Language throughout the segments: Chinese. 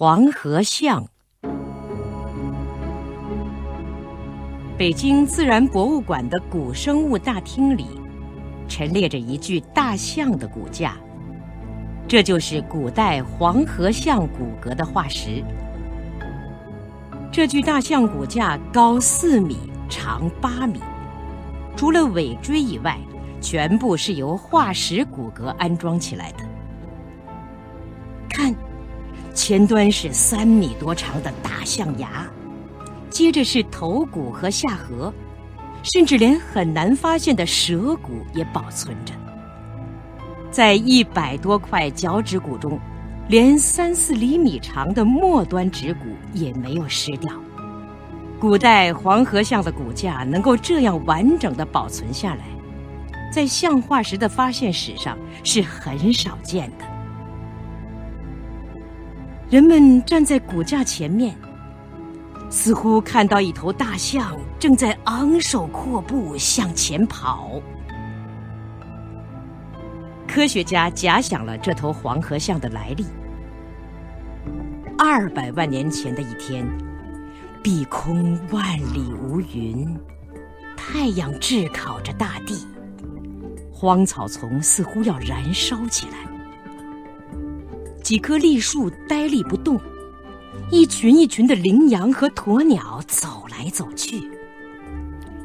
黄河象。北京自然博物馆的古生物大厅里，陈列着一具大象的骨架，这就是古代黄河象骨骼的化石。这具大象骨架高四米，长八米，除了尾椎以外，全部是由化石骨骼安装起来的。前端是三米多长的大象牙。接着是头骨和下颌，甚至连很难发现的舌骨也保存着。在一百多块脚趾骨中，连三四厘米长的末端指骨也没有失掉。古代黄河象的骨架能够这样完整的保存下来，在象化石的发现史上是很少见的。人们站在骨架前面。似乎看到一头大象正在昂首阔步向前跑。科学家假想了这头黄河象的来历：二百万年前的一天，碧空万里无云，太阳炙烤着大地，荒草丛似乎要燃烧起来，几棵栗树呆立不动。一群一群的羚羊和鸵鸟走来走去，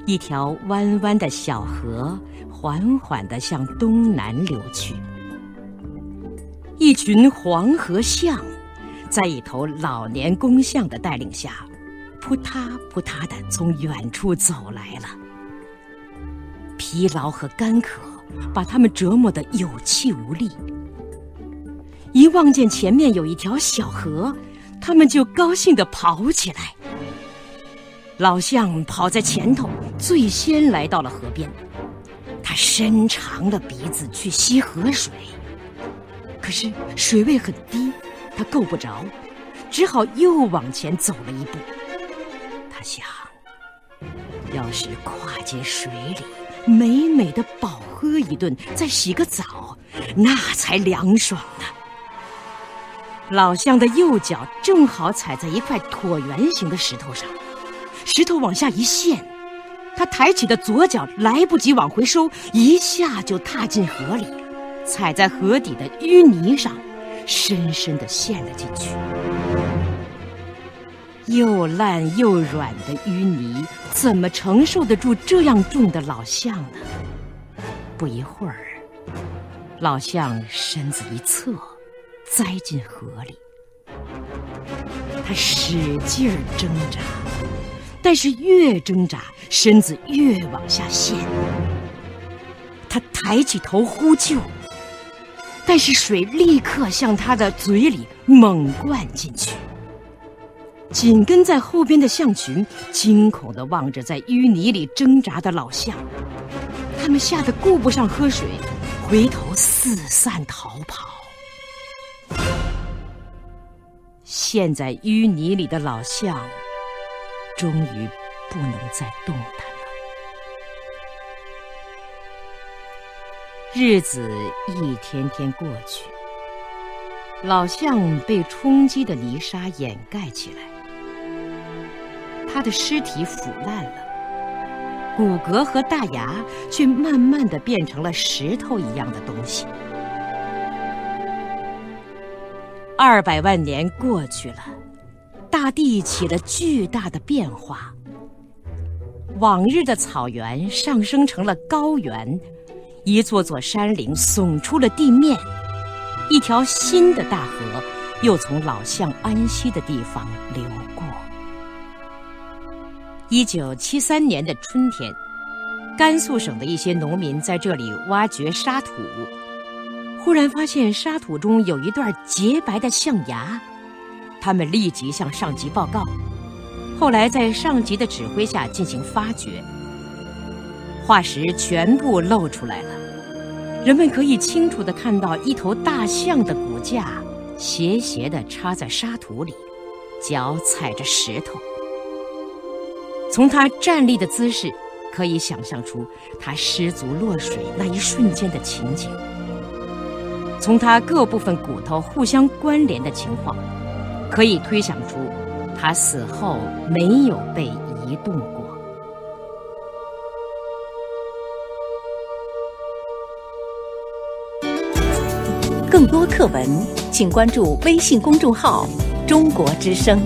一条弯弯的小河缓缓地向东南流去。一群黄河象，在一头老年公象的带领下，扑嗒扑嗒地从远处走来了。疲劳和干渴把他们折磨得有气无力。一望见前面有一条小河。他们就高兴地跑起来。老象跑在前头，最先来到了河边。他伸长了鼻子去吸河水，可是水位很低，他够不着，只好又往前走了一步。他想，要是跨进水里，美美的饱喝一顿，再洗个澡，那才凉爽呢。老象的右脚正好踩在一块椭圆形的石头上，石头往下一陷，他抬起的左脚来不及往回收，一下就踏进河里，踩在河底的淤泥上，深深地陷了进去。又烂又软的淤泥，怎么承受得住这样重的老象呢？不一会儿，老象身子一侧。栽进河里，他使劲儿挣扎，但是越挣扎，身子越往下陷。他抬起头呼救，但是水立刻向他的嘴里猛灌进去。紧跟在后边的象群惊恐地望着在淤泥里挣扎的老象，他们吓得顾不上喝水，回头四散逃跑。陷在淤泥里的老象，终于不能再动弹了。日子一天天过去，老象被冲击的泥沙掩盖起来，它的尸体腐烂了，骨骼和大牙却慢慢的变成了石头一样的东西。二百万年过去了，大地起了巨大的变化。往日的草原上升成了高原，一座座山岭耸出了地面，一条新的大河又从老象安息的地方流过。一九七三年的春天，甘肃省的一些农民在这里挖掘沙土。忽然发现沙土中有一段洁白的象牙，他们立即向上级报告。后来在上级的指挥下进行发掘，化石全部露出来了。人们可以清楚地看到一头大象的骨架斜斜地插在沙土里，脚踩着石头。从它站立的姿势，可以想象出它失足落水那一瞬间的情景。从他各部分骨头互相关联的情况，可以推想出，他死后没有被移动过。更多课文，请关注微信公众号“中国之声”。